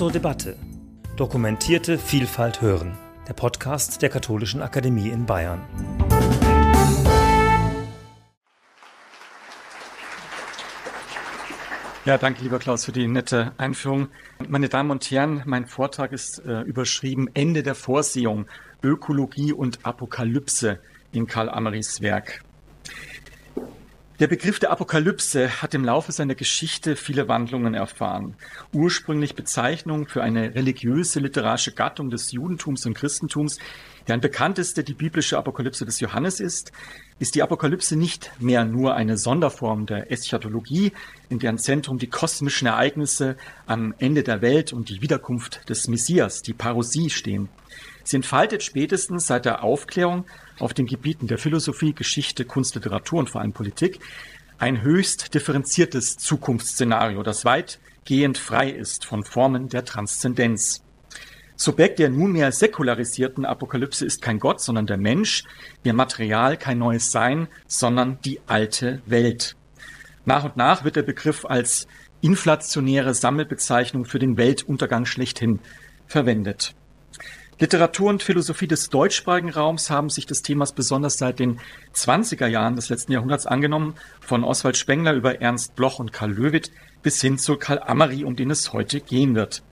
zur Debatte. Dokumentierte Vielfalt hören. Der Podcast der Katholischen Akademie in Bayern. Ja, danke, lieber Klaus, für die nette Einführung. Meine Damen und Herren, mein Vortrag ist äh, überschrieben Ende der Vorsehung, Ökologie und Apokalypse in Karl Amarys Werk. Der Begriff der Apokalypse hat im Laufe seiner Geschichte viele Wandlungen erfahren. Ursprünglich Bezeichnung für eine religiöse literarische Gattung des Judentums und Christentums, deren bekannteste die biblische Apokalypse des Johannes ist, ist die Apokalypse nicht mehr nur eine Sonderform der Eschatologie, in deren Zentrum die kosmischen Ereignisse am Ende der Welt und die Wiederkunft des Messias, die Parosie stehen. Sie entfaltet spätestens seit der Aufklärung auf den Gebieten der Philosophie, Geschichte, Kunst, Literatur und vor allem Politik ein höchst differenziertes Zukunftsszenario, das weitgehend frei ist von Formen der Transzendenz. Subjekt der nunmehr säkularisierten Apokalypse ist kein Gott, sondern der Mensch, ihr Material kein neues Sein, sondern die alte Welt. Nach und nach wird der Begriff als inflationäre Sammelbezeichnung für den Weltuntergang schlechthin verwendet. Literatur und Philosophie des deutschsprachigen Raums haben sich des Themas besonders seit den 20er Jahren des letzten Jahrhunderts angenommen, von Oswald Spengler über Ernst Bloch und Karl Löwit bis hin zu Karl Amary, um den es heute gehen wird.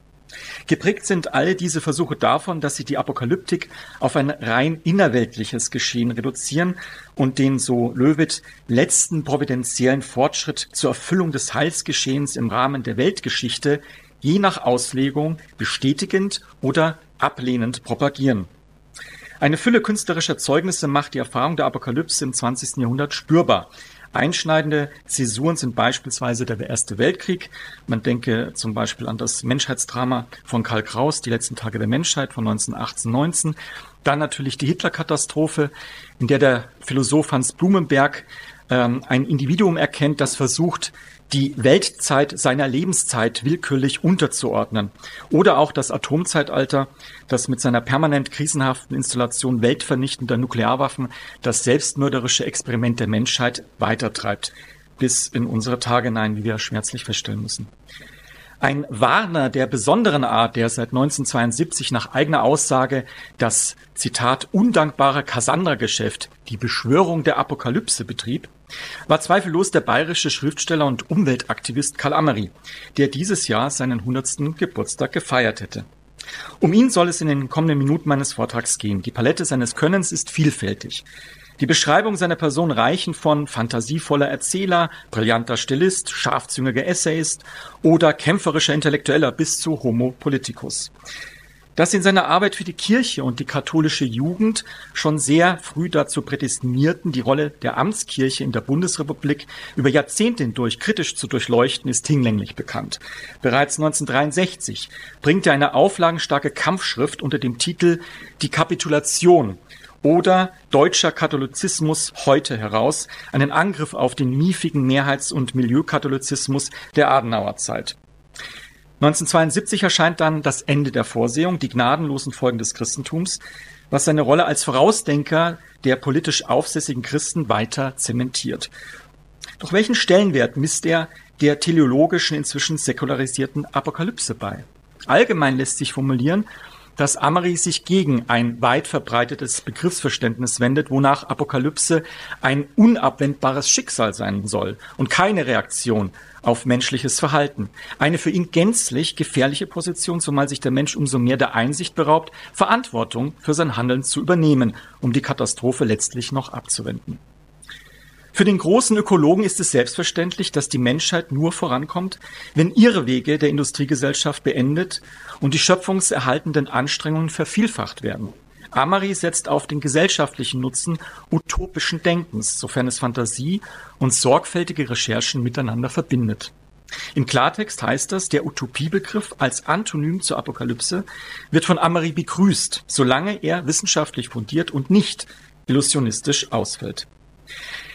Geprägt sind all diese Versuche davon, dass sie die Apokalyptik auf ein rein innerweltliches Geschehen reduzieren und den, so Löwit, letzten providentiellen Fortschritt zur Erfüllung des Heilsgeschehens im Rahmen der Weltgeschichte je nach Auslegung bestätigend oder ablehnend propagieren. Eine Fülle künstlerischer Zeugnisse macht die Erfahrung der Apokalypse im 20. Jahrhundert spürbar. Einschneidende Zäsuren sind beispielsweise der Erste Weltkrieg. Man denke zum Beispiel an das Menschheitsdrama von Karl Kraus, Die letzten Tage der Menschheit von 1918-19. Dann natürlich die Hitlerkatastrophe, in der der Philosoph Hans Blumenberg ähm, ein Individuum erkennt, das versucht, die Weltzeit seiner Lebenszeit willkürlich unterzuordnen. Oder auch das Atomzeitalter, das mit seiner permanent krisenhaften Installation weltvernichtender Nuklearwaffen das selbstmörderische Experiment der Menschheit weitertreibt. Bis in unsere Tage hinein, wie wir schmerzlich feststellen müssen. Ein Warner der besonderen Art, der seit 1972 nach eigener Aussage das Zitat undankbare Cassandra-Geschäft, die Beschwörung der Apokalypse betrieb, war zweifellos der bayerische Schriftsteller und Umweltaktivist Karl Amary, der dieses Jahr seinen 100. Geburtstag gefeiert hätte. Um ihn soll es in den kommenden Minuten meines Vortrags gehen. Die Palette seines Könnens ist vielfältig. Die Beschreibung seiner Person reichen von fantasievoller Erzähler, brillanter Stilist, scharfzüngiger Essayist oder kämpferischer Intellektueller bis zu Homo politicus. Dass in seiner Arbeit für die Kirche und die katholische Jugend schon sehr früh dazu prädestinierten, die Rolle der Amtskirche in der Bundesrepublik über Jahrzehnte hindurch kritisch zu durchleuchten, ist hinlänglich bekannt. Bereits 1963 bringt er eine auflagenstarke Kampfschrift unter dem Titel Die Kapitulation oder Deutscher Katholizismus heute heraus, einen Angriff auf den miefigen Mehrheits- und Milieukatholizismus der Adenauerzeit. 1972 erscheint dann das Ende der Vorsehung, die gnadenlosen Folgen des Christentums, was seine Rolle als Vorausdenker der politisch aufsässigen Christen weiter zementiert. Doch welchen Stellenwert misst er der teleologischen, inzwischen säkularisierten Apokalypse bei? Allgemein lässt sich formulieren, dass Amari sich gegen ein weit verbreitetes Begriffsverständnis wendet, wonach Apokalypse ein unabwendbares Schicksal sein soll und keine Reaktion auf menschliches Verhalten. Eine für ihn gänzlich gefährliche Position, zumal sich der Mensch umso mehr der Einsicht beraubt, Verantwortung für sein Handeln zu übernehmen, um die Katastrophe letztlich noch abzuwenden. Für den großen Ökologen ist es selbstverständlich, dass die Menschheit nur vorankommt, wenn ihre Wege der Industriegesellschaft beendet und die schöpfungserhaltenden Anstrengungen vervielfacht werden. Amari setzt auf den gesellschaftlichen Nutzen utopischen Denkens, sofern es Fantasie und sorgfältige Recherchen miteinander verbindet. Im Klartext heißt das, der Utopiebegriff als Antonym zur Apokalypse wird von Amari begrüßt, solange er wissenschaftlich fundiert und nicht illusionistisch ausfällt.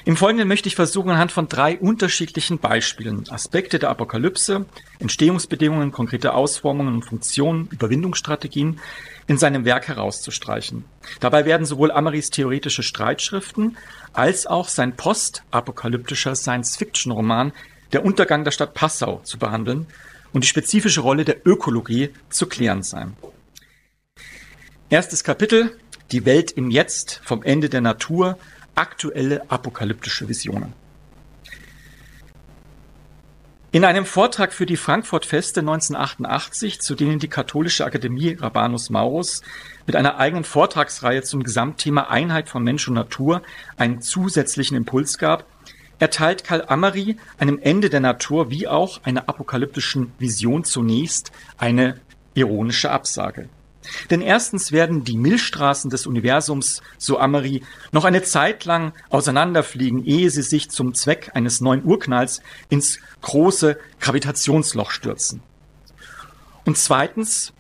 Im Folgenden möchte ich versuchen, anhand von drei unterschiedlichen Beispielen Aspekte der Apokalypse, Entstehungsbedingungen, konkrete Ausformungen und Funktionen, Überwindungsstrategien in seinem Werk herauszustreichen. Dabei werden sowohl Amarys theoretische Streitschriften als auch sein postapokalyptischer Science-Fiction-Roman Der Untergang der Stadt Passau zu behandeln und die spezifische Rolle der Ökologie zu klären sein. Erstes Kapitel, die Welt im Jetzt, vom Ende der Natur, aktuelle apokalyptische Visionen. In einem Vortrag für die Frankfurt-Feste 1988, zu denen die Katholische Akademie Rabanus Maurus mit einer eigenen Vortragsreihe zum Gesamtthema Einheit von Mensch und Natur einen zusätzlichen Impuls gab, erteilt Karl Amary einem Ende der Natur wie auch einer apokalyptischen Vision zunächst eine ironische Absage. Denn erstens werden die Milchstraßen des Universums, so Amary, noch eine Zeit lang auseinanderfliegen, ehe sie sich zum Zweck eines neuen Urknalls ins große Gravitationsloch stürzen. Und zweitens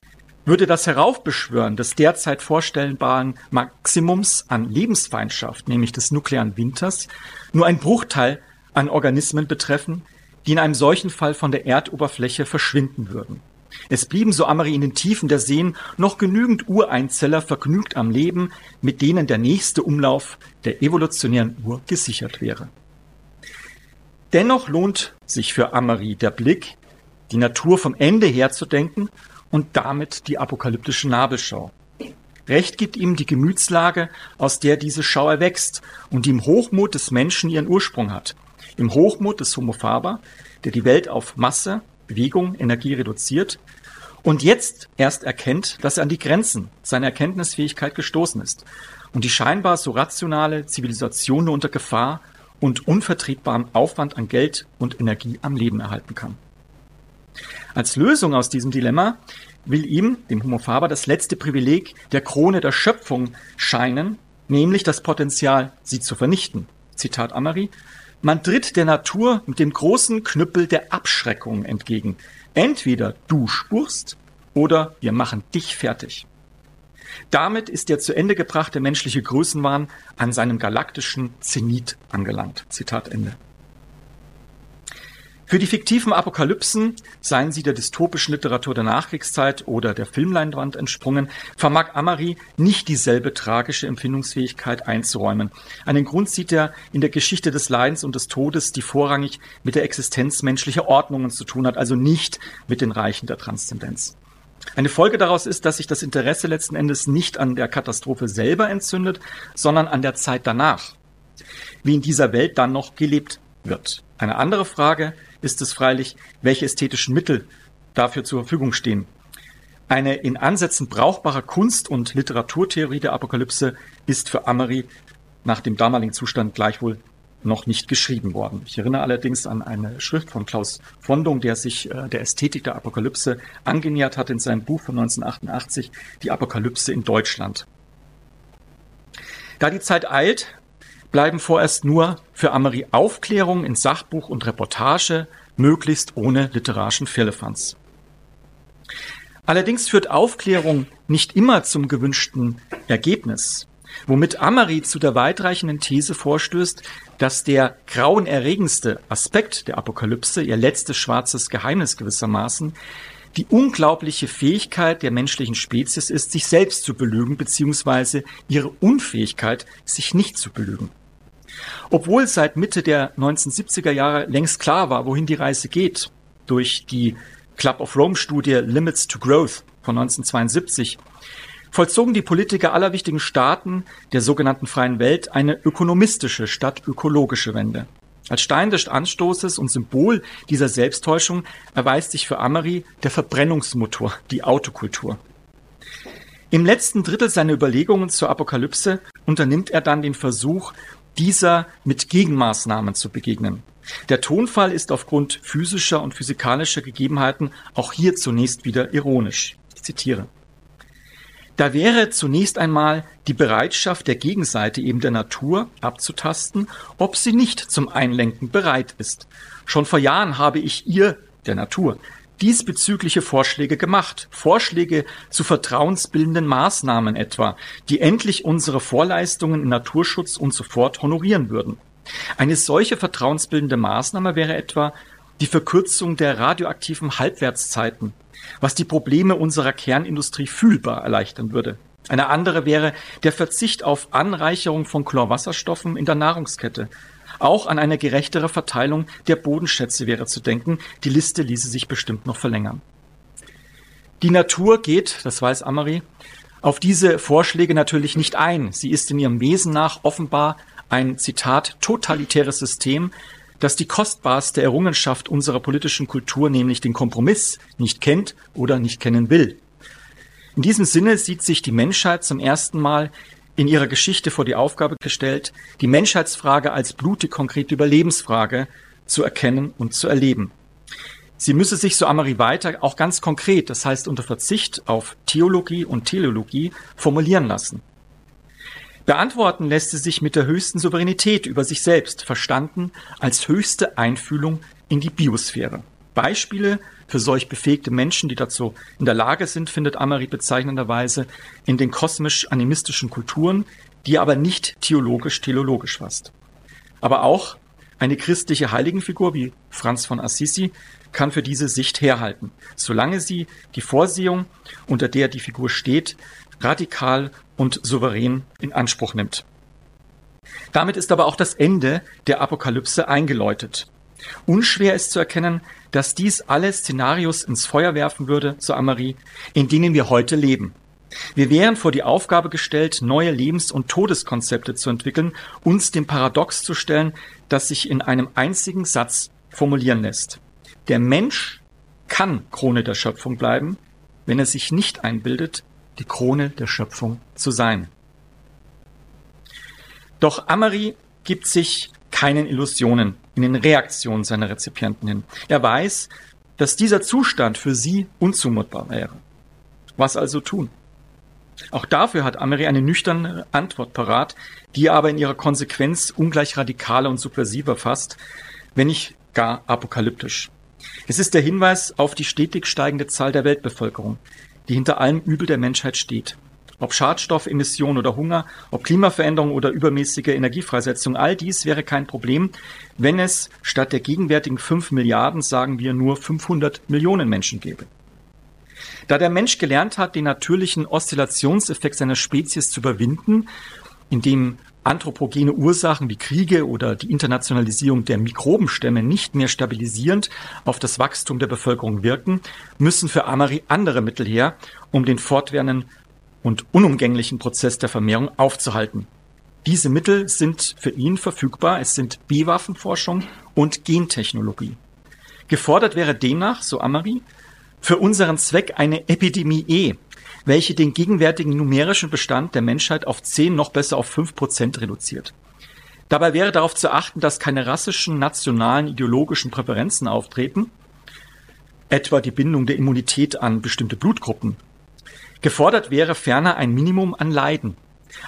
würde das Heraufbeschwören des derzeit vorstellbaren Maximums an Lebensfeindschaft, nämlich des nuklearen Winters, nur ein Bruchteil an Organismen betreffen, die in einem solchen Fall von der Erdoberfläche verschwinden würden. Es blieben, so Amari in den Tiefen der Seen, noch genügend Ureinzeller vergnügt am Leben, mit denen der nächste Umlauf der evolutionären Uhr gesichert wäre. Dennoch lohnt sich für Amari der Blick, die Natur vom Ende her zu denken und damit die apokalyptische Nabelschau. Recht gibt ihm die Gemütslage, aus der diese Schau erwächst und die im Hochmut des Menschen ihren Ursprung hat. Im Hochmut des Homo faber, der die Welt auf Masse, Bewegung, Energie reduziert und jetzt erst erkennt, dass er an die Grenzen seiner Erkenntnisfähigkeit gestoßen ist und die scheinbar so rationale Zivilisation nur unter Gefahr und unvertretbarem Aufwand an Geld und Energie am Leben erhalten kann. Als Lösung aus diesem Dilemma will ihm, dem Homo faber, das letzte Privileg der Krone der Schöpfung scheinen, nämlich das Potenzial, sie zu vernichten. Zitat Amari. Man tritt der Natur mit dem großen Knüppel der Abschreckung entgegen. Entweder du spurst oder wir machen dich fertig. Damit ist der zu Ende gebrachte menschliche Größenwahn an seinem galaktischen Zenit angelangt. Zitat Ende. Für die fiktiven Apokalypsen, seien sie der dystopischen Literatur der Nachkriegszeit oder der Filmleinwand entsprungen, vermag Amari nicht dieselbe tragische Empfindungsfähigkeit einzuräumen. Einen Grund sieht er in der Geschichte des Leidens und des Todes, die vorrangig mit der Existenz menschlicher Ordnungen zu tun hat, also nicht mit den Reichen der Transzendenz. Eine Folge daraus ist, dass sich das Interesse letzten Endes nicht an der Katastrophe selber entzündet, sondern an der Zeit danach, wie in dieser Welt dann noch gelebt wird. Eine andere Frage ist es freilich, welche ästhetischen Mittel dafür zur Verfügung stehen. Eine in Ansätzen brauchbare Kunst- und Literaturtheorie der Apokalypse ist für Amery nach dem damaligen Zustand gleichwohl noch nicht geschrieben worden. Ich erinnere allerdings an eine Schrift von Klaus Fondung, der sich äh, der Ästhetik der Apokalypse angenähert hat in seinem Buch von 1988, Die Apokalypse in Deutschland. Da die Zeit eilt, bleiben vorerst nur für Amery Aufklärung in Sachbuch und Reportage, möglichst ohne literarischen Firlefanz. Allerdings führt Aufklärung nicht immer zum gewünschten Ergebnis, womit Amery zu der weitreichenden These vorstößt, dass der grauenerregendste Aspekt der Apokalypse, ihr letztes schwarzes Geheimnis gewissermaßen, die unglaubliche Fähigkeit der menschlichen Spezies ist, sich selbst zu belügen, beziehungsweise ihre Unfähigkeit, sich nicht zu belügen. Obwohl seit Mitte der 1970er Jahre längst klar war, wohin die Reise geht, durch die Club of Rome Studie Limits to Growth von 1972, vollzogen die Politiker aller wichtigen Staaten der sogenannten freien Welt eine ökonomistische statt ökologische Wende. Als Stein des Anstoßes und Symbol dieser Selbsttäuschung erweist sich für Amery der Verbrennungsmotor, die Autokultur. Im letzten Drittel seiner Überlegungen zur Apokalypse unternimmt er dann den Versuch, dieser mit Gegenmaßnahmen zu begegnen. Der Tonfall ist aufgrund physischer und physikalischer Gegebenheiten auch hier zunächst wieder ironisch. Ich zitiere. Da wäre zunächst einmal die Bereitschaft der Gegenseite eben der Natur abzutasten, ob sie nicht zum Einlenken bereit ist. Schon vor Jahren habe ich ihr, der Natur, diesbezügliche Vorschläge gemacht. Vorschläge zu vertrauensbildenden Maßnahmen etwa, die endlich unsere Vorleistungen in Naturschutz und so fort honorieren würden. Eine solche vertrauensbildende Maßnahme wäre etwa die Verkürzung der radioaktiven Halbwertszeiten, was die Probleme unserer Kernindustrie fühlbar erleichtern würde. Eine andere wäre der Verzicht auf Anreicherung von Chlorwasserstoffen in der Nahrungskette. Auch an eine gerechtere Verteilung der Bodenschätze wäre zu denken. Die Liste ließe sich bestimmt noch verlängern. Die Natur geht, das weiß Amari, auf diese Vorschläge natürlich nicht ein. Sie ist in ihrem Wesen nach offenbar ein Zitat totalitäres System, das die kostbarste Errungenschaft unserer politischen Kultur, nämlich den Kompromiss, nicht kennt oder nicht kennen will. In diesem Sinne sieht sich die Menschheit zum ersten Mal in ihrer Geschichte vor die Aufgabe gestellt, die Menschheitsfrage als blutig konkrete Überlebensfrage zu erkennen und zu erleben. Sie müsse sich, so Amari weiter, auch ganz konkret, das heißt unter Verzicht auf Theologie und Teleologie, formulieren lassen. Beantworten lässt sie sich mit der höchsten Souveränität über sich selbst, verstanden als höchste Einfühlung in die Biosphäre. Beispiele für solch befähigte Menschen, die dazu in der Lage sind, findet Amari bezeichnenderweise in den kosmisch-animistischen Kulturen, die aber nicht theologisch-teleologisch fasst. Aber auch eine christliche Heiligenfigur wie Franz von Assisi kann für diese Sicht herhalten, solange sie die Vorsehung, unter der die Figur steht, radikal und souverän in Anspruch nimmt. Damit ist aber auch das Ende der Apokalypse eingeläutet. Unschwer ist zu erkennen, dass dies alle Szenarios ins Feuer werfen würde, so Amarie, in denen wir heute leben. Wir wären vor die Aufgabe gestellt, neue Lebens- und Todeskonzepte zu entwickeln, uns dem Paradox zu stellen, das sich in einem einzigen Satz formulieren lässt. Der Mensch kann Krone der Schöpfung bleiben, wenn er sich nicht einbildet, die Krone der Schöpfung zu sein. Doch Amari gibt sich keinen Illusionen in den Reaktionen seiner Rezipienten hin. Er weiß, dass dieser Zustand für sie unzumutbar wäre. Was also tun? Auch dafür hat Ameri eine nüchterne Antwort parat, die aber in ihrer Konsequenz ungleich radikaler und subversiver fasst, wenn nicht gar apokalyptisch. Es ist der Hinweis auf die stetig steigende Zahl der Weltbevölkerung, die hinter allem Übel der Menschheit steht. Ob Schadstoffemission oder Hunger, ob Klimaveränderung oder übermäßige Energiefreisetzung, all dies wäre kein Problem, wenn es statt der gegenwärtigen 5 Milliarden, sagen wir, nur 500 Millionen Menschen gäbe. Da der Mensch gelernt hat, den natürlichen Oszillationseffekt seiner Spezies zu überwinden, indem anthropogene Ursachen wie Kriege oder die Internationalisierung der Mikrobenstämme nicht mehr stabilisierend auf das Wachstum der Bevölkerung wirken, müssen für Amari andere Mittel her, um den fortwährenden und unumgänglichen Prozess der Vermehrung aufzuhalten. Diese Mittel sind für ihn verfügbar. Es sind B-Waffenforschung und Gentechnologie. Gefordert wäre demnach, so Amari, für unseren Zweck eine Epidemie, E, welche den gegenwärtigen numerischen Bestand der Menschheit auf 10, noch besser auf 5 Prozent reduziert. Dabei wäre darauf zu achten, dass keine rassischen, nationalen, ideologischen Präferenzen auftreten, etwa die Bindung der Immunität an bestimmte Blutgruppen. Gefordert wäre ferner ein Minimum an Leiden,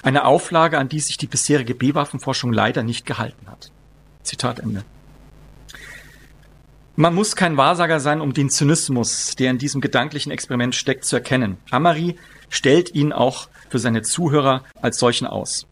eine Auflage, an die sich die bisherige B-Waffenforschung leider nicht gehalten hat. Zitat Ende. Man muss kein Wahrsager sein, um den Zynismus, der in diesem gedanklichen Experiment steckt, zu erkennen. Amari stellt ihn auch für seine Zuhörer als solchen aus.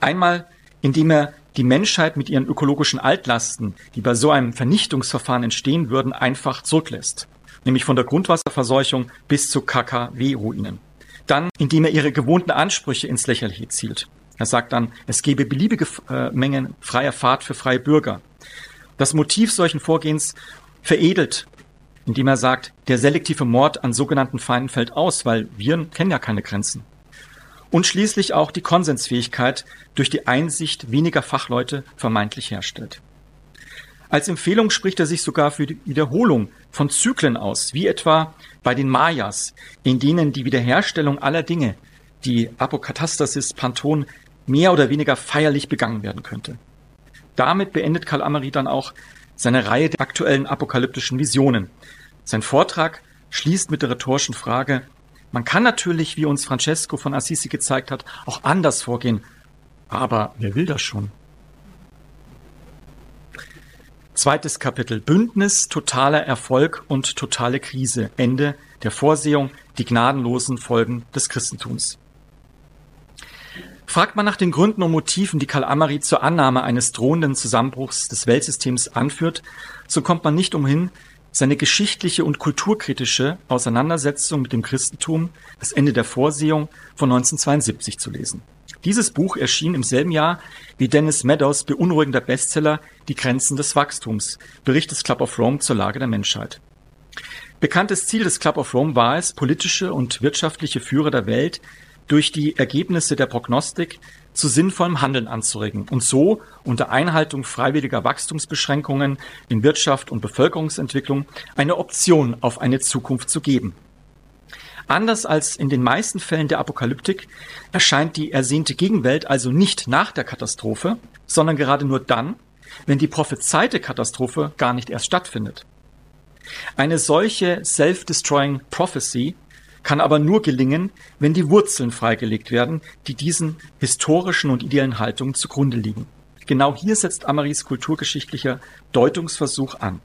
Einmal, indem er die Menschheit mit ihren ökologischen Altlasten, die bei so einem Vernichtungsverfahren entstehen würden, einfach zurücklässt. Nämlich von der Grundwasserverseuchung bis zu KKW-Ruinen. Dann, indem er ihre gewohnten Ansprüche ins Lächerliche zielt. Er sagt dann, es gebe beliebige äh, Mengen freier Fahrt für freie Bürger. Das Motiv solchen Vorgehens veredelt, indem er sagt, der selektive Mord an sogenannten Feinden fällt aus, weil Viren kennen ja keine Grenzen. Und schließlich auch die Konsensfähigkeit durch die Einsicht weniger Fachleute vermeintlich herstellt. Als Empfehlung spricht er sich sogar für die Wiederholung von Zyklen aus, wie etwa bei den Mayas, in denen die Wiederherstellung aller Dinge, die Apokatastasis Panton, mehr oder weniger feierlich begangen werden könnte. Damit beendet Karl Amari dann auch seine Reihe der aktuellen apokalyptischen Visionen. Sein Vortrag schließt mit der rhetorischen Frage, man kann natürlich, wie uns Francesco von Assisi gezeigt hat, auch anders vorgehen. Aber wer will das schon? Zweites Kapitel. Bündnis, totaler Erfolg und totale Krise. Ende der Vorsehung, die gnadenlosen Folgen des Christentums. Fragt man nach den Gründen und Motiven, die Karl Amari zur Annahme eines drohenden Zusammenbruchs des Weltsystems anführt, so kommt man nicht umhin, seine geschichtliche und kulturkritische Auseinandersetzung mit dem Christentum, das Ende der Vorsehung von 1972 zu lesen. Dieses Buch erschien im selben Jahr wie Dennis Meadows beunruhigender Bestseller Die Grenzen des Wachstums, Bericht des Club of Rome zur Lage der Menschheit. Bekanntes Ziel des Club of Rome war es, politische und wirtschaftliche Führer der Welt durch die Ergebnisse der Prognostik zu sinnvollem Handeln anzuregen und so unter Einhaltung freiwilliger Wachstumsbeschränkungen in Wirtschaft und Bevölkerungsentwicklung eine Option auf eine Zukunft zu geben. Anders als in den meisten Fällen der Apokalyptik erscheint die ersehnte Gegenwelt also nicht nach der Katastrophe, sondern gerade nur dann, wenn die prophezeite Katastrophe gar nicht erst stattfindet. Eine solche self-destroying prophecy kann aber nur gelingen, wenn die Wurzeln freigelegt werden, die diesen historischen und ideellen Haltungen zugrunde liegen. Genau hier setzt Amaris kulturgeschichtlicher Deutungsversuch an,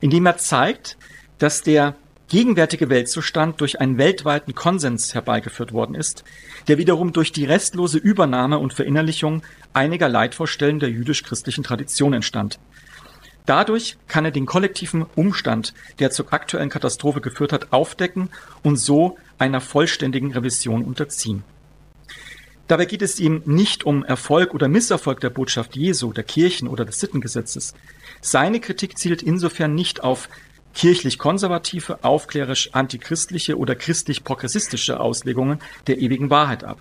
indem er zeigt, dass der gegenwärtige Weltzustand durch einen weltweiten Konsens herbeigeführt worden ist, der wiederum durch die restlose Übernahme und Verinnerlichung einiger Leitvorstellungen der jüdisch-christlichen Tradition entstand, Dadurch kann er den kollektiven Umstand, der zur aktuellen Katastrophe geführt hat, aufdecken und so einer vollständigen Revision unterziehen. Dabei geht es ihm nicht um Erfolg oder Misserfolg der Botschaft Jesu, der Kirchen oder des Sittengesetzes. Seine Kritik zielt insofern nicht auf kirchlich-konservative, aufklärisch-antichristliche oder christlich-progressistische Auslegungen der ewigen Wahrheit ab.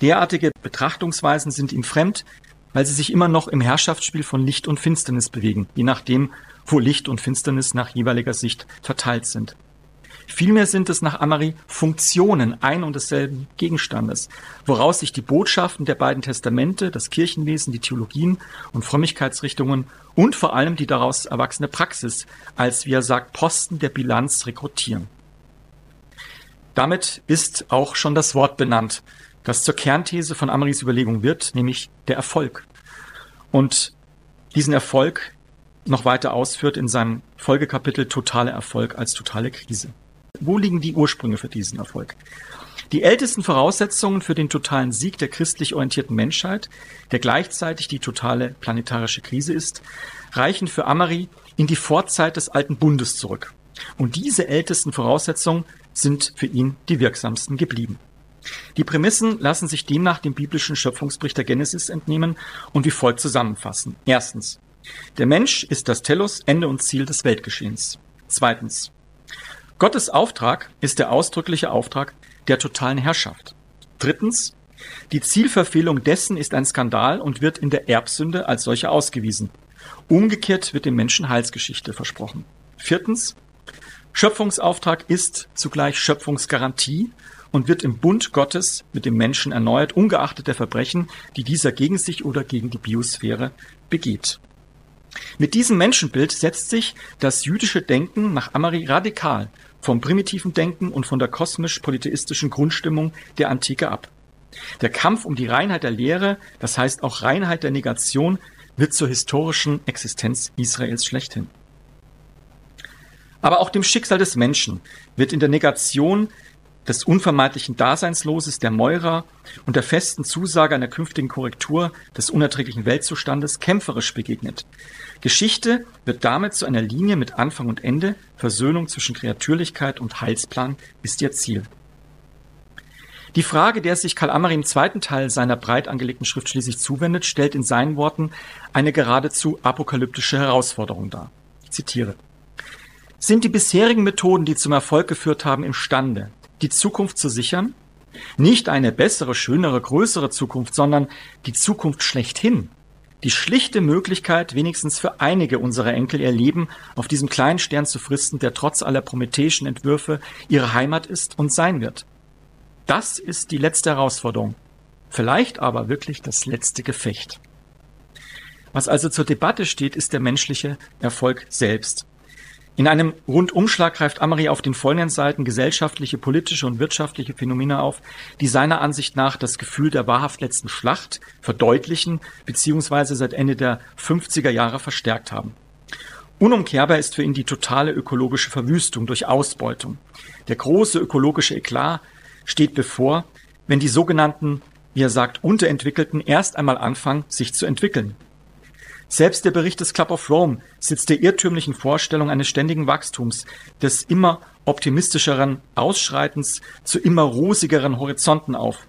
Derartige Betrachtungsweisen sind ihm fremd, weil sie sich immer noch im Herrschaftsspiel von Licht und Finsternis bewegen, je nachdem, wo Licht und Finsternis nach jeweiliger Sicht verteilt sind. Vielmehr sind es nach Amari Funktionen ein und desselben Gegenstandes, woraus sich die Botschaften der beiden Testamente, das Kirchenwesen, die Theologien und Frömmigkeitsrichtungen und vor allem die daraus erwachsene Praxis als, wie er sagt, Posten der Bilanz rekrutieren. Damit ist auch schon das Wort benannt, das zur Kernthese von Amaris Überlegung wird, nämlich der Erfolg. Und diesen Erfolg noch weiter ausführt in seinem Folgekapitel Totale Erfolg als totale Krise. Wo liegen die Ursprünge für diesen Erfolg? Die ältesten Voraussetzungen für den totalen Sieg der christlich orientierten Menschheit, der gleichzeitig die totale planetarische Krise ist, reichen für Amari in die Vorzeit des alten Bundes zurück. Und diese ältesten Voraussetzungen sind für ihn die wirksamsten geblieben. Die Prämissen lassen sich demnach dem biblischen Schöpfungsbericht der Genesis entnehmen und wie folgt zusammenfassen. Erstens. Der Mensch ist das Telos, Ende und Ziel des Weltgeschehens. Zweitens. Gottes Auftrag ist der ausdrückliche Auftrag der totalen Herrschaft. Drittens. Die Zielverfehlung dessen ist ein Skandal und wird in der Erbsünde als solche ausgewiesen. Umgekehrt wird dem Menschen Heilsgeschichte versprochen. Viertens. Schöpfungsauftrag ist zugleich Schöpfungsgarantie und wird im Bund Gottes mit dem Menschen erneuert, ungeachtet der Verbrechen, die dieser gegen sich oder gegen die Biosphäre begeht. Mit diesem Menschenbild setzt sich das jüdische Denken nach Amari radikal vom primitiven Denken und von der kosmisch-polytheistischen Grundstimmung der Antike ab. Der Kampf um die Reinheit der Lehre, das heißt auch Reinheit der Negation, wird zur historischen Existenz Israels schlechthin. Aber auch dem Schicksal des Menschen wird in der Negation des unvermeidlichen Daseinsloses der Meurer und der festen Zusage einer künftigen Korrektur des unerträglichen Weltzustandes kämpferisch begegnet. Geschichte wird damit zu einer Linie mit Anfang und Ende, Versöhnung zwischen Kreatürlichkeit und Heilsplan ist ihr Ziel. Die Frage, der sich Karl Amari im zweiten Teil seiner breit angelegten Schrift schließlich zuwendet, stellt in seinen Worten eine geradezu apokalyptische Herausforderung dar. Ich zitiere. Sind die bisherigen Methoden, die zum Erfolg geführt haben, imstande, die Zukunft zu sichern. Nicht eine bessere, schönere, größere Zukunft, sondern die Zukunft schlechthin. Die schlichte Möglichkeit, wenigstens für einige unserer Enkel ihr Leben auf diesem kleinen Stern zu fristen, der trotz aller prometheischen Entwürfe ihre Heimat ist und sein wird. Das ist die letzte Herausforderung. Vielleicht aber wirklich das letzte Gefecht. Was also zur Debatte steht, ist der menschliche Erfolg selbst. In einem Rundumschlag greift Amari auf den folgenden Seiten gesellschaftliche, politische und wirtschaftliche Phänomene auf, die seiner Ansicht nach das Gefühl der wahrhaft letzten Schlacht verdeutlichen bzw. seit Ende der 50er Jahre verstärkt haben. Unumkehrbar ist für ihn die totale ökologische Verwüstung durch Ausbeutung. Der große ökologische Eklat steht bevor, wenn die sogenannten, wie er sagt, Unterentwickelten erst einmal anfangen, sich zu entwickeln. Selbst der Bericht des Club of Rome sitzt der irrtümlichen Vorstellung eines ständigen Wachstums, des immer optimistischeren Ausschreitens zu immer rosigeren Horizonten auf.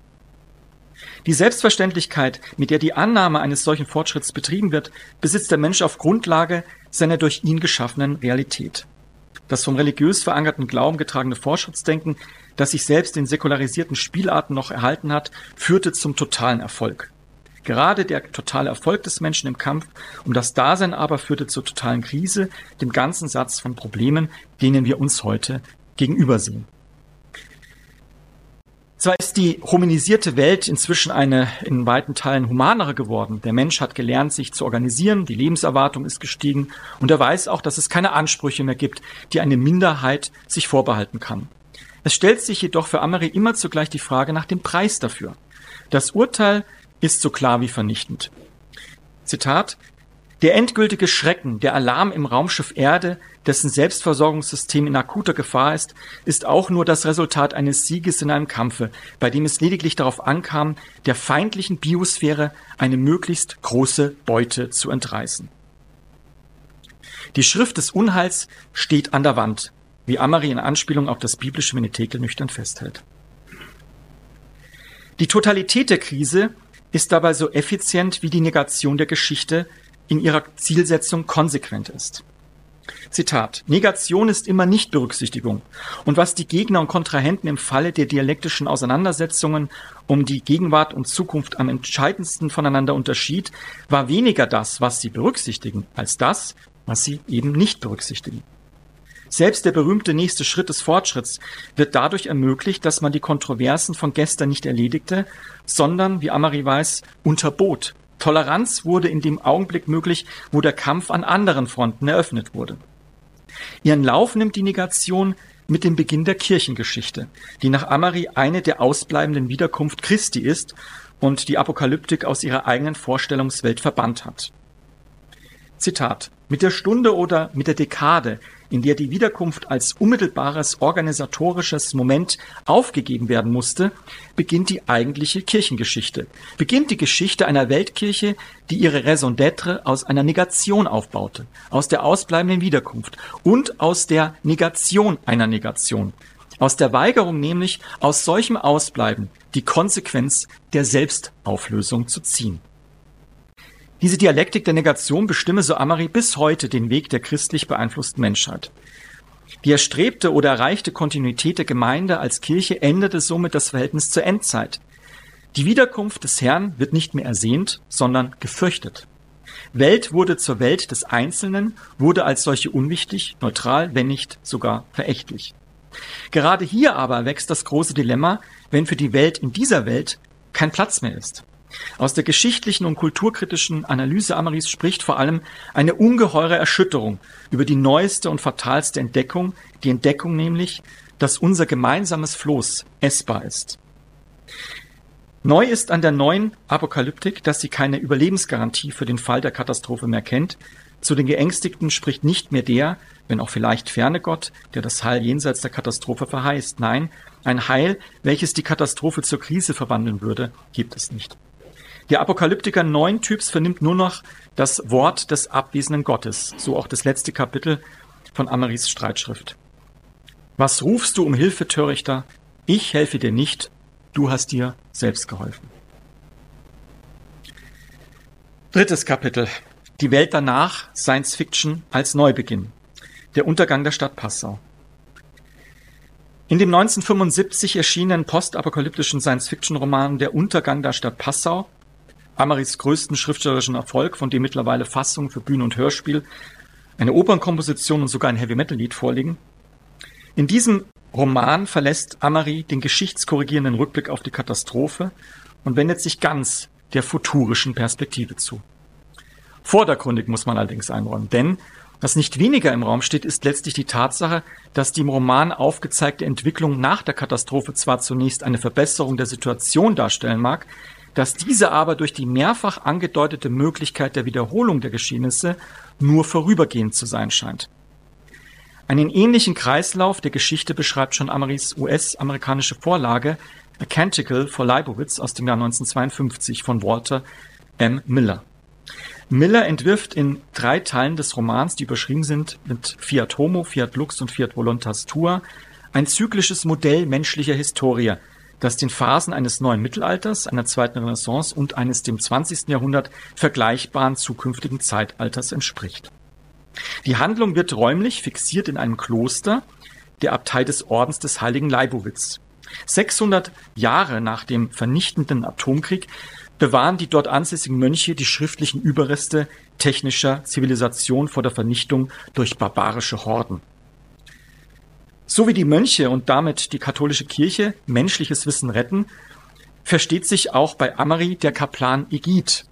Die Selbstverständlichkeit, mit der die Annahme eines solchen Fortschritts betrieben wird, besitzt der Mensch auf Grundlage seiner durch ihn geschaffenen Realität. Das vom religiös verankerten Glauben getragene Fortschrittsdenken, das sich selbst in säkularisierten Spielarten noch erhalten hat, führte zum totalen Erfolg. Gerade der totale Erfolg des Menschen im Kampf um das Dasein aber führte zur totalen Krise, dem ganzen Satz von Problemen, denen wir uns heute gegenübersehen. Zwar ist die hominisierte Welt inzwischen eine in weiten Teilen humanere geworden. Der Mensch hat gelernt, sich zu organisieren, die Lebenserwartung ist gestiegen und er weiß auch, dass es keine Ansprüche mehr gibt, die eine Minderheit sich vorbehalten kann. Es stellt sich jedoch für Amery immer zugleich die Frage nach dem Preis dafür. Das Urteil ist so klar wie vernichtend. Zitat der endgültige Schrecken, der Alarm im Raumschiff Erde, dessen Selbstversorgungssystem in akuter Gefahr ist, ist auch nur das Resultat eines Sieges in einem Kampfe, bei dem es lediglich darauf ankam, der feindlichen Biosphäre eine möglichst große Beute zu entreißen. Die Schrift des Unheils steht an der Wand, wie Amari in Anspielung auf das biblische Menetekel nüchtern festhält. Die Totalität der Krise ist dabei so effizient wie die Negation der Geschichte, in ihrer Zielsetzung konsequent ist. Zitat. Negation ist immer Nichtberücksichtigung. Und was die Gegner und Kontrahenten im Falle der dialektischen Auseinandersetzungen um die Gegenwart und Zukunft am entscheidendsten voneinander unterschied, war weniger das, was sie berücksichtigen, als das, was sie eben nicht berücksichtigen. Selbst der berühmte nächste Schritt des Fortschritts wird dadurch ermöglicht, dass man die Kontroversen von gestern nicht erledigte, sondern, wie Amari weiß, unterbot Toleranz wurde in dem Augenblick möglich, wo der Kampf an anderen Fronten eröffnet wurde. Ihren Lauf nimmt die Negation mit dem Beginn der Kirchengeschichte, die nach Amari eine der ausbleibenden Wiederkunft Christi ist und die Apokalyptik aus ihrer eigenen Vorstellungswelt verbannt hat. Zitat. Mit der Stunde oder mit der Dekade, in der die Wiederkunft als unmittelbares organisatorisches Moment aufgegeben werden musste, beginnt die eigentliche Kirchengeschichte. Beginnt die Geschichte einer Weltkirche, die ihre Raison d'être aus einer Negation aufbaute, aus der ausbleibenden Wiederkunft und aus der Negation einer Negation. Aus der Weigerung nämlich, aus solchem Ausbleiben die Konsequenz der Selbstauflösung zu ziehen. Diese Dialektik der Negation bestimme, so Amari, bis heute den Weg der christlich beeinflussten Menschheit. Die erstrebte oder erreichte Kontinuität der Gemeinde als Kirche änderte somit das Verhältnis zur Endzeit. Die Wiederkunft des Herrn wird nicht mehr ersehnt, sondern gefürchtet. Welt wurde zur Welt des Einzelnen, wurde als solche unwichtig, neutral, wenn nicht sogar verächtlich. Gerade hier aber wächst das große Dilemma, wenn für die Welt in dieser Welt kein Platz mehr ist. Aus der geschichtlichen und kulturkritischen Analyse Amaris spricht vor allem eine ungeheure Erschütterung über die neueste und fatalste Entdeckung, die Entdeckung nämlich, dass unser gemeinsames Floß essbar ist. Neu ist an der neuen Apokalyptik, dass sie keine Überlebensgarantie für den Fall der Katastrophe mehr kennt. Zu den Geängstigten spricht nicht mehr der, wenn auch vielleicht ferne Gott, der das Heil jenseits der Katastrophe verheißt. Nein, ein Heil, welches die Katastrophe zur Krise verwandeln würde, gibt es nicht. Der Apokalyptiker neuen Typs vernimmt nur noch das Wort des abwesenden Gottes, so auch das letzte Kapitel von Amarys Streitschrift. Was rufst du um Hilfe, Törichter? Ich helfe dir nicht, du hast dir selbst geholfen. Drittes Kapitel. Die Welt danach, Science Fiction als Neubeginn. Der Untergang der Stadt Passau. In dem 1975 erschienenen postapokalyptischen Science-Fiction-Roman Der Untergang der Stadt Passau Amarys größten schriftstellerischen Erfolg, von dem mittlerweile Fassungen für Bühne und Hörspiel, eine Opernkomposition und sogar ein Heavy-Metal-Lied vorliegen. In diesem Roman verlässt Amary den geschichtskorrigierenden Rückblick auf die Katastrophe und wendet sich ganz der futurischen Perspektive zu. Vordergründig muss man allerdings einräumen, denn was nicht weniger im Raum steht, ist letztlich die Tatsache, dass die im Roman aufgezeigte Entwicklung nach der Katastrophe zwar zunächst eine Verbesserung der Situation darstellen mag, dass diese aber durch die mehrfach angedeutete Möglichkeit der Wiederholung der Geschehnisse nur vorübergehend zu sein scheint. Einen ähnlichen Kreislauf der Geschichte beschreibt schon Amarys US-amerikanische Vorlage A Canticle for Leibowitz aus dem Jahr 1952 von Walter M. Miller. Miller entwirft in drei Teilen des Romans, die überschrieben sind mit Fiat Homo, Fiat Lux und Fiat Voluntas Tua, ein zyklisches Modell menschlicher Historie, das den Phasen eines neuen Mittelalters, einer zweiten Renaissance und eines dem 20. Jahrhundert vergleichbaren zukünftigen Zeitalters entspricht. Die Handlung wird räumlich fixiert in einem Kloster, der Abtei des Ordens des heiligen Leibowitz. 600 Jahre nach dem vernichtenden Atomkrieg bewahren die dort ansässigen Mönche die schriftlichen Überreste technischer Zivilisation vor der Vernichtung durch barbarische Horden. So wie die Mönche und damit die katholische Kirche menschliches Wissen retten, versteht sich auch bei Amari der Kaplan Egid,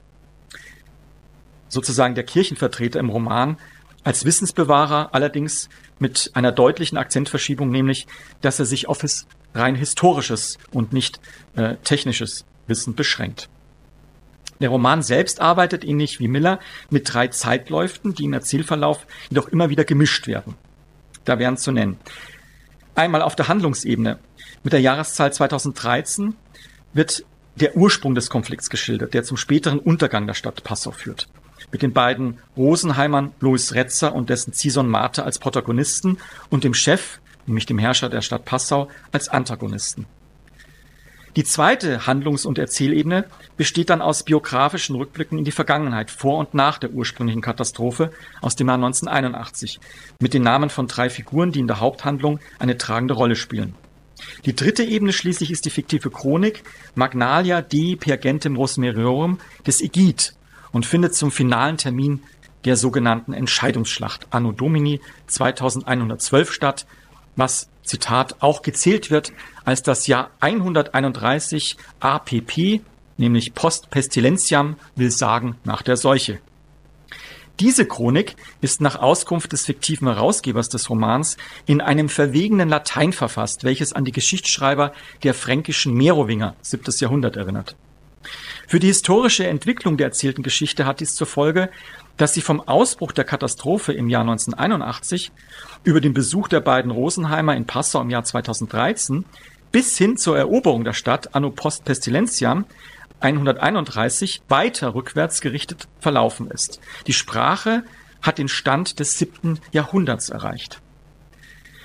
sozusagen der Kirchenvertreter im Roman, als Wissensbewahrer allerdings mit einer deutlichen Akzentverschiebung, nämlich, dass er sich auf his rein historisches und nicht äh, technisches Wissen beschränkt. Der Roman selbst arbeitet ähnlich wie Miller mit drei Zeitläufen, die im Erzählverlauf jedoch immer wieder gemischt werden. Da wären zu nennen. Einmal auf der Handlungsebene. Mit der Jahreszahl 2013 wird der Ursprung des Konflikts geschildert, der zum späteren Untergang der Stadt Passau führt. Mit den beiden Rosenheimern Louis Retzer und dessen Zison Marte als Protagonisten und dem Chef, nämlich dem Herrscher der Stadt Passau, als Antagonisten. Die zweite Handlungs- und Erzählebene besteht dann aus biografischen Rückblicken in die Vergangenheit, vor und nach der ursprünglichen Katastrophe aus dem Jahr 1981, mit den Namen von drei Figuren, die in der Haupthandlung eine tragende Rolle spielen. Die dritte Ebene schließlich ist die fiktive Chronik Magnalia Dei Pergentem Rosmeriorum des Egid und findet zum finalen Termin der sogenannten Entscheidungsschlacht Anno Domini 2112 statt, was, Zitat, auch gezählt wird als das Jahr 131 APP, nämlich Post Pestilentiam, will sagen nach der Seuche. Diese Chronik ist nach Auskunft des fiktiven Herausgebers des Romans in einem verwegenen Latein verfasst, welches an die Geschichtsschreiber der fränkischen Merowinger 7. Jahrhundert erinnert. Für die historische Entwicklung der erzählten Geschichte hat dies zur Folge, dass sie vom Ausbruch der Katastrophe im Jahr 1981 über den Besuch der beiden Rosenheimer in Passau im Jahr 2013 bis hin zur Eroberung der Stadt anno post pestilentiam 131 weiter rückwärts gerichtet verlaufen ist. Die Sprache hat den Stand des siebten Jahrhunderts erreicht.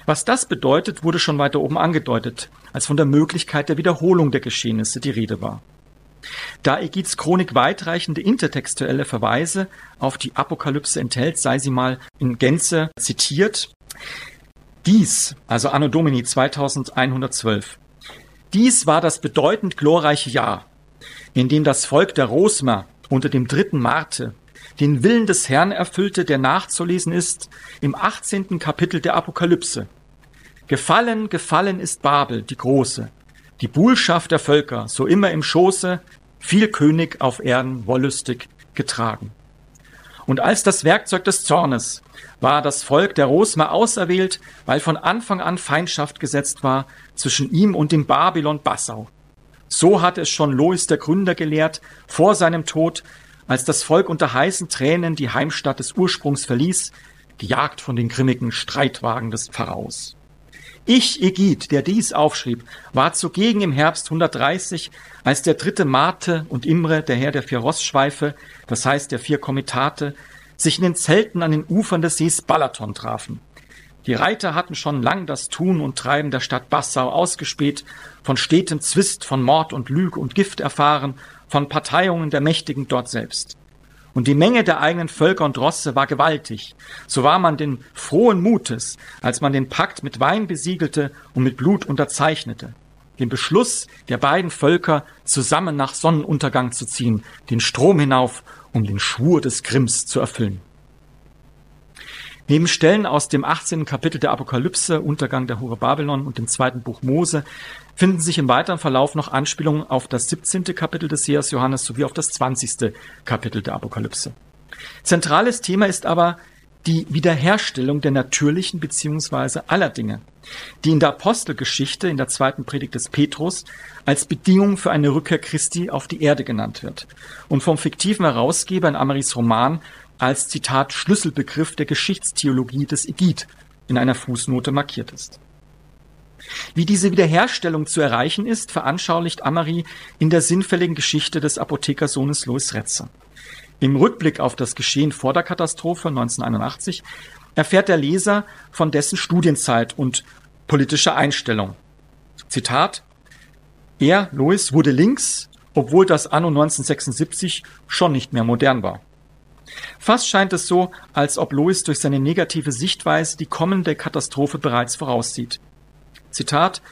Was das bedeutet, wurde schon weiter oben angedeutet, als von der Möglichkeit der Wiederholung der Geschehnisse die Rede war. Da Egids Chronik weitreichende intertextuelle Verweise auf die Apokalypse enthält, sei sie mal in Gänze zitiert. Dies, also Anno Domini 2112, dies war das bedeutend glorreiche Jahr, in dem das Volk der Rosmer unter dem dritten Marte den Willen des Herrn erfüllte, der nachzulesen ist im 18. Kapitel der Apokalypse. Gefallen, gefallen ist Babel, die große, die Buhlschaft der Völker, so immer im Schoße, viel König auf Erden wollüstig getragen. Und als das Werkzeug des Zornes war das Volk der Rosmer auserwählt, weil von Anfang an Feindschaft gesetzt war zwischen ihm und dem Babylon Bassau. So hat es schon Lois der Gründer gelehrt, vor seinem Tod, als das Volk unter heißen Tränen die Heimstatt des Ursprungs verließ, gejagt von den grimmigen Streitwagen des Pharaos. Ich, Egid, der dies aufschrieb, war zugegen im Herbst 130, als der dritte Marte und Imre, der Herr der vier Rossschweife, das heißt der vier Komitate, sich in den Zelten an den Ufern des Sees Balaton trafen. Die Reiter hatten schon lang das Tun und Treiben der Stadt Bassau ausgespäht, von stetem Zwist, von Mord und Lüge und Gift erfahren, von Parteiungen der Mächtigen dort selbst. Und die Menge der eigenen Völker und Rosse war gewaltig. So war man den frohen Mutes, als man den Pakt mit Wein besiegelte und mit Blut unterzeichnete. Den Beschluss der beiden Völker, zusammen nach Sonnenuntergang zu ziehen, den Strom hinauf, um den Schwur des Grimms zu erfüllen. Neben Stellen aus dem 18. Kapitel der Apokalypse, Untergang der Hure Babylon und dem zweiten Buch Mose finden sich im weiteren Verlauf noch Anspielungen auf das 17. Kapitel des Sehers Johannes sowie auf das 20. Kapitel der Apokalypse. Zentrales Thema ist aber die Wiederherstellung der natürlichen beziehungsweise aller Dinge, die in der Apostelgeschichte in der zweiten Predigt des Petrus als Bedingung für eine Rückkehr Christi auf die Erde genannt wird und vom fiktiven Herausgeber in Ameris Roman als Zitat Schlüsselbegriff der Geschichtstheologie des Egid in einer Fußnote markiert ist. Wie diese Wiederherstellung zu erreichen ist, veranschaulicht Amari in der sinnfälligen Geschichte des Apothekersohnes Louis Retzer. Im Rückblick auf das Geschehen vor der Katastrophe 1981 erfährt der Leser von dessen Studienzeit und politischer Einstellung. Zitat Er, Louis, wurde links, obwohl das anno 1976 schon nicht mehr modern war. Fast scheint es so, als ob Louis durch seine negative Sichtweise die kommende Katastrophe bereits voraussieht. Zitat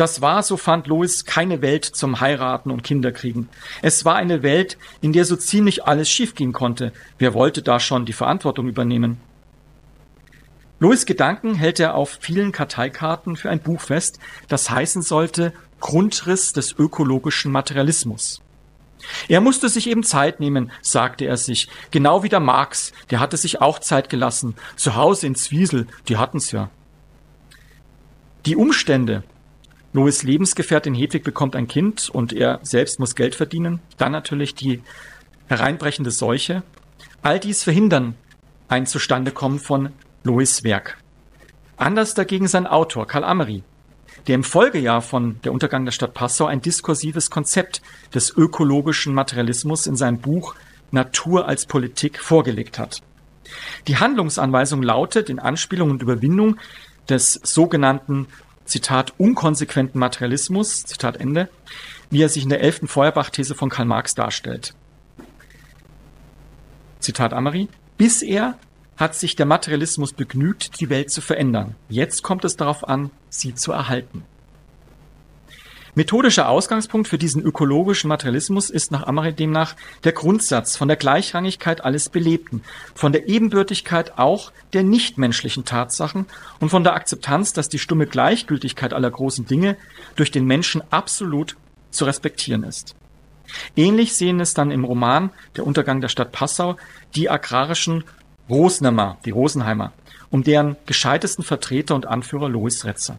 das war, so fand Louis, keine Welt zum Heiraten und Kinderkriegen. Es war eine Welt, in der so ziemlich alles schiefgehen konnte. Wer wollte da schon die Verantwortung übernehmen? Louis Gedanken hält er auf vielen Karteikarten für ein Buch fest, das heißen sollte Grundriss des ökologischen Materialismus. Er musste sich eben Zeit nehmen, sagte er sich, genau wie der Marx, der hatte sich auch Zeit gelassen, zu Hause in Zwiesel, die hatten's ja. Die Umstände, Louis Lebensgefährtin Hedwig bekommt ein Kind und er selbst muss Geld verdienen, dann natürlich die hereinbrechende Seuche, all dies verhindern ein Zustandekommen von Louis Werk. Anders dagegen sein Autor Karl Amery, der im Folgejahr von Der Untergang der Stadt Passau ein diskursives Konzept des ökologischen Materialismus in seinem Buch Natur als Politik vorgelegt hat. Die Handlungsanweisung lautet in Anspielung und Überwindung des sogenannten Zitat unkonsequenten Materialismus, Zitat Ende, wie er sich in der elften Feuerbach-These von Karl Marx darstellt. Zitat Amery, bis er hat sich der Materialismus begnügt, die Welt zu verändern. Jetzt kommt es darauf an, sie zu erhalten. Methodischer Ausgangspunkt für diesen ökologischen Materialismus ist nach Amare demnach der Grundsatz von der Gleichrangigkeit alles Belebten, von der Ebenbürtigkeit auch der nichtmenschlichen Tatsachen und von der Akzeptanz, dass die stumme Gleichgültigkeit aller großen Dinge durch den Menschen absolut zu respektieren ist. Ähnlich sehen es dann im Roman Der Untergang der Stadt Passau die agrarischen Rosnämmer, die Rosenheimer, um deren gescheitesten Vertreter und Anführer Louis Retzer.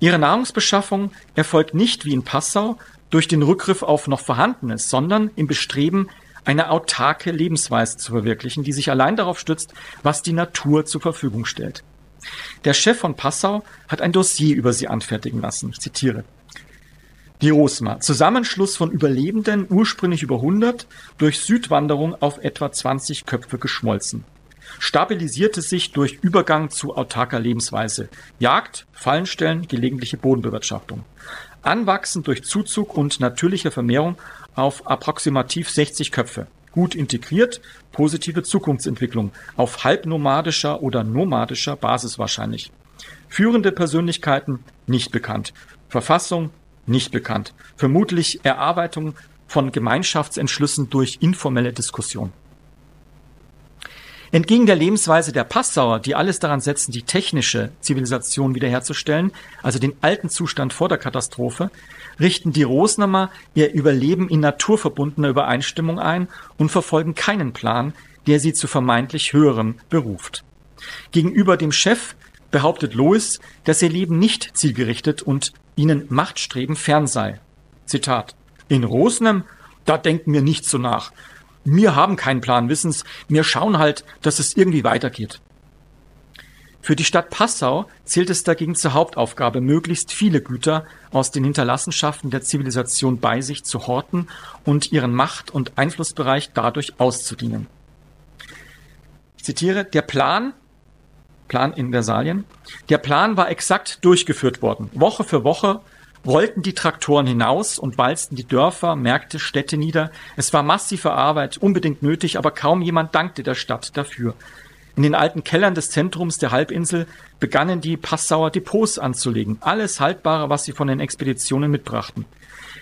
Ihre Nahrungsbeschaffung erfolgt nicht wie in Passau durch den Rückgriff auf noch Vorhandenes, sondern im Bestreben, eine autarke Lebensweise zu verwirklichen, die sich allein darauf stützt, was die Natur zur Verfügung stellt. Der Chef von Passau hat ein Dossier über sie anfertigen lassen. Ich zitiere. Die Rosma, Zusammenschluss von Überlebenden, ursprünglich über 100, durch Südwanderung auf etwa 20 Köpfe geschmolzen stabilisierte sich durch Übergang zu autarker Lebensweise. Jagd, Fallenstellen, gelegentliche Bodenbewirtschaftung. Anwachsen durch Zuzug und natürliche Vermehrung auf approximativ 60 Köpfe. Gut integriert, positive Zukunftsentwicklung auf halbnomadischer oder nomadischer Basis wahrscheinlich. Führende Persönlichkeiten nicht bekannt. Verfassung nicht bekannt. Vermutlich Erarbeitung von Gemeinschaftsentschlüssen durch informelle Diskussion. Entgegen der Lebensweise der Passauer, die alles daran setzen, die technische Zivilisation wiederherzustellen, also den alten Zustand vor der Katastrophe, richten die Rosnamer ihr Überleben in naturverbundener Übereinstimmung ein und verfolgen keinen Plan, der sie zu vermeintlich höherem beruft. Gegenüber dem Chef behauptet Lois, dass ihr Leben nicht zielgerichtet und ihnen Machtstreben fern sei. Zitat. In Rosnem, da denken wir nicht so nach. Wir haben keinen Plan Wissens, wir schauen halt, dass es irgendwie weitergeht. Für die Stadt Passau zählt es dagegen zur Hauptaufgabe, möglichst viele Güter aus den Hinterlassenschaften der Zivilisation bei sich zu horten und ihren Macht- und Einflussbereich dadurch auszudienen. Ich zitiere, der Plan, Plan in Versalien, der Plan war exakt durchgeführt worden. Woche für Woche rollten die Traktoren hinaus und walzten die Dörfer, Märkte, Städte nieder. Es war massive Arbeit, unbedingt nötig, aber kaum jemand dankte der Stadt dafür. In den alten Kellern des Zentrums der Halbinsel begannen die Passauer Depots anzulegen, alles Haltbare, was sie von den Expeditionen mitbrachten.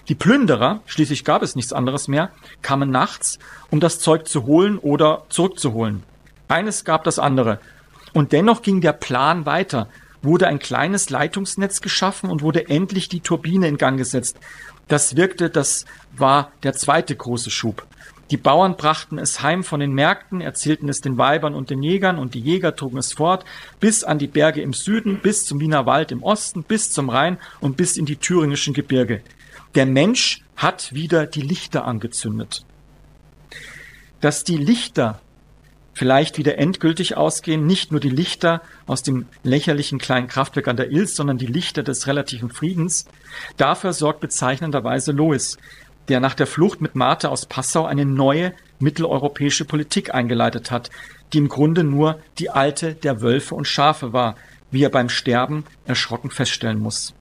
Die Plünderer, schließlich gab es nichts anderes mehr, kamen nachts, um das Zeug zu holen oder zurückzuholen. Eines gab das andere. Und dennoch ging der Plan weiter wurde ein kleines Leitungsnetz geschaffen und wurde endlich die Turbine in Gang gesetzt. Das wirkte, das war der zweite große Schub. Die Bauern brachten es heim von den Märkten, erzählten es den Weibern und den Jägern, und die Jäger trugen es fort, bis an die Berge im Süden, bis zum Wiener Wald im Osten, bis zum Rhein und bis in die thüringischen Gebirge. Der Mensch hat wieder die Lichter angezündet. Dass die Lichter vielleicht wieder endgültig ausgehen. Nicht nur die Lichter aus dem lächerlichen kleinen Kraftwerk an der Ilz, sondern die Lichter des relativen Friedens. Dafür sorgt bezeichnenderweise Lois, der nach der Flucht mit Martha aus Passau eine neue mitteleuropäische Politik eingeleitet hat, die im Grunde nur die alte der Wölfe und Schafe war, wie er beim Sterben erschrocken feststellen muss.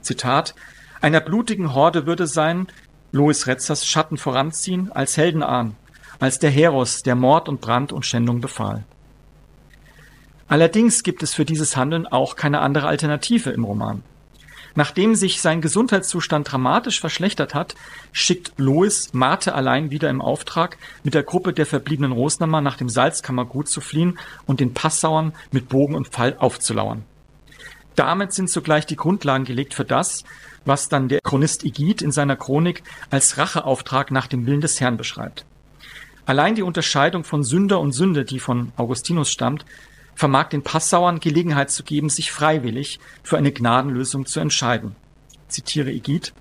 Zitat Einer blutigen Horde würde sein, Louis Retzers Schatten voranziehen, als Helden ahnen, als der Heros, der Mord und Brand und Schändung befahl. Allerdings gibt es für dieses Handeln auch keine andere Alternative im Roman. Nachdem sich sein Gesundheitszustand dramatisch verschlechtert hat, schickt Lois Marte allein wieder im Auftrag, mit der Gruppe der verbliebenen Rosnamer nach dem Salzkammergut zu fliehen und den Passauern mit Bogen und Pfeil aufzulauern. Damit sind sogleich die Grundlagen gelegt für das, was dann der Chronist Igid in seiner Chronik als Racheauftrag nach dem Willen des Herrn beschreibt. Allein die Unterscheidung von Sünder und Sünde, die von Augustinus stammt, vermag den Passauern Gelegenheit zu geben, sich freiwillig für eine Gnadenlösung zu entscheiden. Zitiere Igid.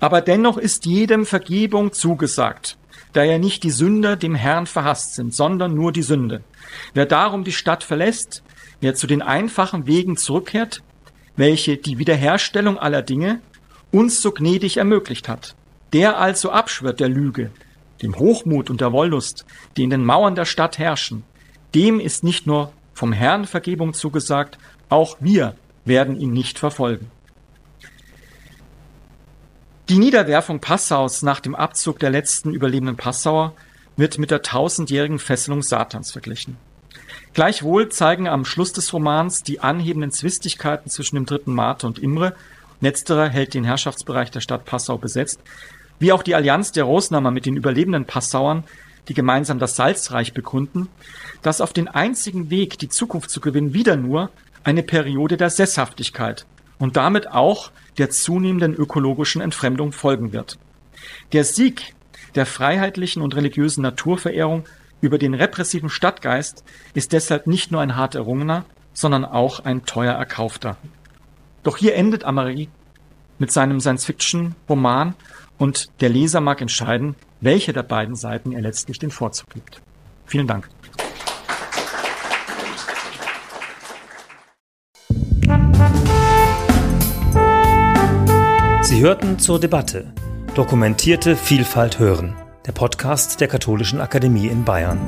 Aber dennoch ist jedem Vergebung zugesagt, da ja nicht die Sünder dem Herrn verhasst sind, sondern nur die Sünde. Wer darum die Stadt verlässt, wer zu den einfachen Wegen zurückkehrt, welche die Wiederherstellung aller Dinge uns so gnädig ermöglicht hat, der also abschwört der Lüge, dem Hochmut und der Wollust, die in den Mauern der Stadt herrschen, dem ist nicht nur vom Herrn Vergebung zugesagt, auch wir werden ihn nicht verfolgen. Die Niederwerfung Passaus nach dem Abzug der letzten überlebenden Passauer wird mit der tausendjährigen Fesselung Satans verglichen. Gleichwohl zeigen am Schluss des Romans die anhebenden Zwistigkeiten zwischen dem dritten Marte und Imre, letzterer hält den Herrschaftsbereich der Stadt Passau besetzt, wie auch die Allianz der Rosnamer mit den überlebenden Passauern, die gemeinsam das Salzreich begründen, dass auf den einzigen Weg, die Zukunft zu gewinnen, wieder nur eine Periode der Sesshaftigkeit und damit auch der zunehmenden ökologischen Entfremdung folgen wird. Der Sieg der freiheitlichen und religiösen Naturverehrung über den repressiven Stadtgeist ist deshalb nicht nur ein hart errungener, sondern auch ein teuer erkaufter. Doch hier endet Amari mit seinem Science-Fiction-Roman und der Leser mag entscheiden, welche der beiden Seiten er letztlich den Vorzug gibt. Vielen Dank. Sie hörten zur Debatte Dokumentierte Vielfalt hören, der Podcast der Katholischen Akademie in Bayern.